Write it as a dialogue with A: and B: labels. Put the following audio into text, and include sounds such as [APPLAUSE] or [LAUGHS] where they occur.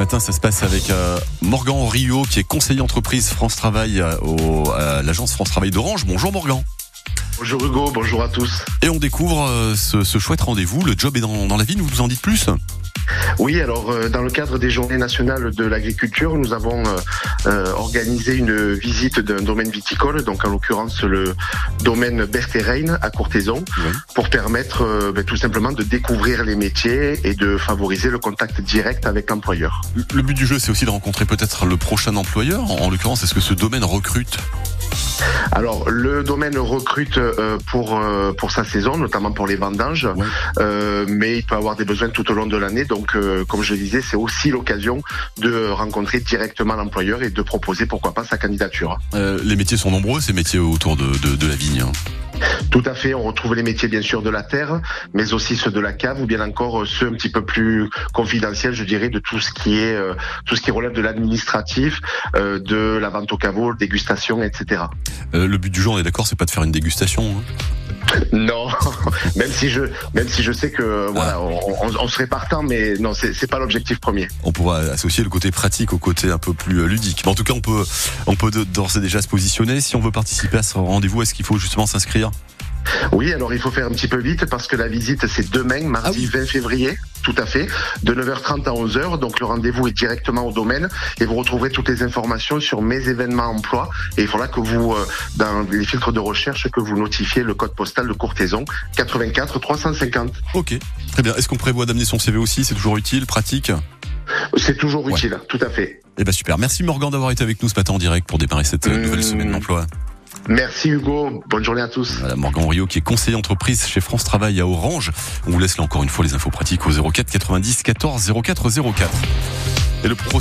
A: matin, ça se passe avec euh, Morgan Rio, qui est conseiller entreprise France Travail euh, au, à l'agence France Travail d'Orange. Bonjour Morgan.
B: Bonjour Hugo, bonjour à tous.
A: Et on découvre euh, ce, ce chouette rendez-vous. Le job est dans, dans la ville, vous nous en dites plus?
B: Oui, alors euh, dans le cadre des Journées nationales de l'agriculture, nous avons euh, euh, organisé une visite d'un domaine viticole, donc en l'occurrence le domaine Berthérein à Courtaison,
A: Oui.
B: pour permettre ben, tout simplement de découvrir les métiers et de favoriser le contact direct avec l'employeur.
A: Le- Le but du jeu, c'est aussi de rencontrer peut-être le prochain employeur. En, en l'occurrence, est-ce que ce domaine recrute?
B: Alors le domaine recrute euh, pour euh, pour sa saison, notamment pour les vendanges,
A: Ouais.
B: euh, mais il peut avoir des besoins tout au long de l'année. Donc, euh, comme je le disais, c'est aussi l'occasion de rencontrer directement l'employeur et de proposer pourquoi pas sa candidature.
A: Euh, Les métiers sont nombreux, ces métiers autour de, de, de la vigne. hein.
B: Tout à fait, on retrouve les métiers bien sûr de la terre, mais aussi ceux de la cave ou bien encore euh, ceux un petit peu plus confidentiels, je dirais, de tout ce qui est euh, tout ce qui relève de l'administratif, euh, de la vente au caveau, dégustation, etc.
A: Le but du jeu, on est d'accord, c'est pas de faire une dégustation. hein.
B: Non, [LAUGHS] même si je même si je sais que
A: Ah.
B: voilà, on, on- on serait partant, mais non, c'est c'est pas l'objectif premier.
A: On pourra associer le côté pratique au côté un peu plus euh, ludique. Mais en tout cas, on peut, on peut d'ores et déjà se positionner. Si on veut participer à ce rendez-vous, est-ce qu'il faut justement s'inscrire?
B: Oui, alors il faut faire un petit peu vite parce que la visite c'est demain, mardi
A: Ah
B: 20 février, tout à fait, de 9h30 à 11h. Donc le rendez-vous est directement au domaine et vous retrouverez toutes les informations sur mes événements emploi. Et il faudra que vous, euh, dans les filtres de recherche, que vous notifiez le code postal de Courtaison 84 350.
A: Ok, très bien. Est-ce qu'on prévoit d'amener son CV aussi? C'est toujours utile, pratique?
B: C'est toujours
A: Ouais.
B: utile, tout à fait.
A: Eh ben super. Merci Morgan d'avoir été avec nous ce matin en direct pour démarrer cette euh,
B: Mmh.
A: nouvelle semaine d'emploi.
B: Merci Hugo, bonne journée à tous.
A: Morgan Rio qui est conseiller entreprise chez France Travail à Orange. On vous laisse là encore une fois les infos pratiques au 04 90 14 04 04. Et le procès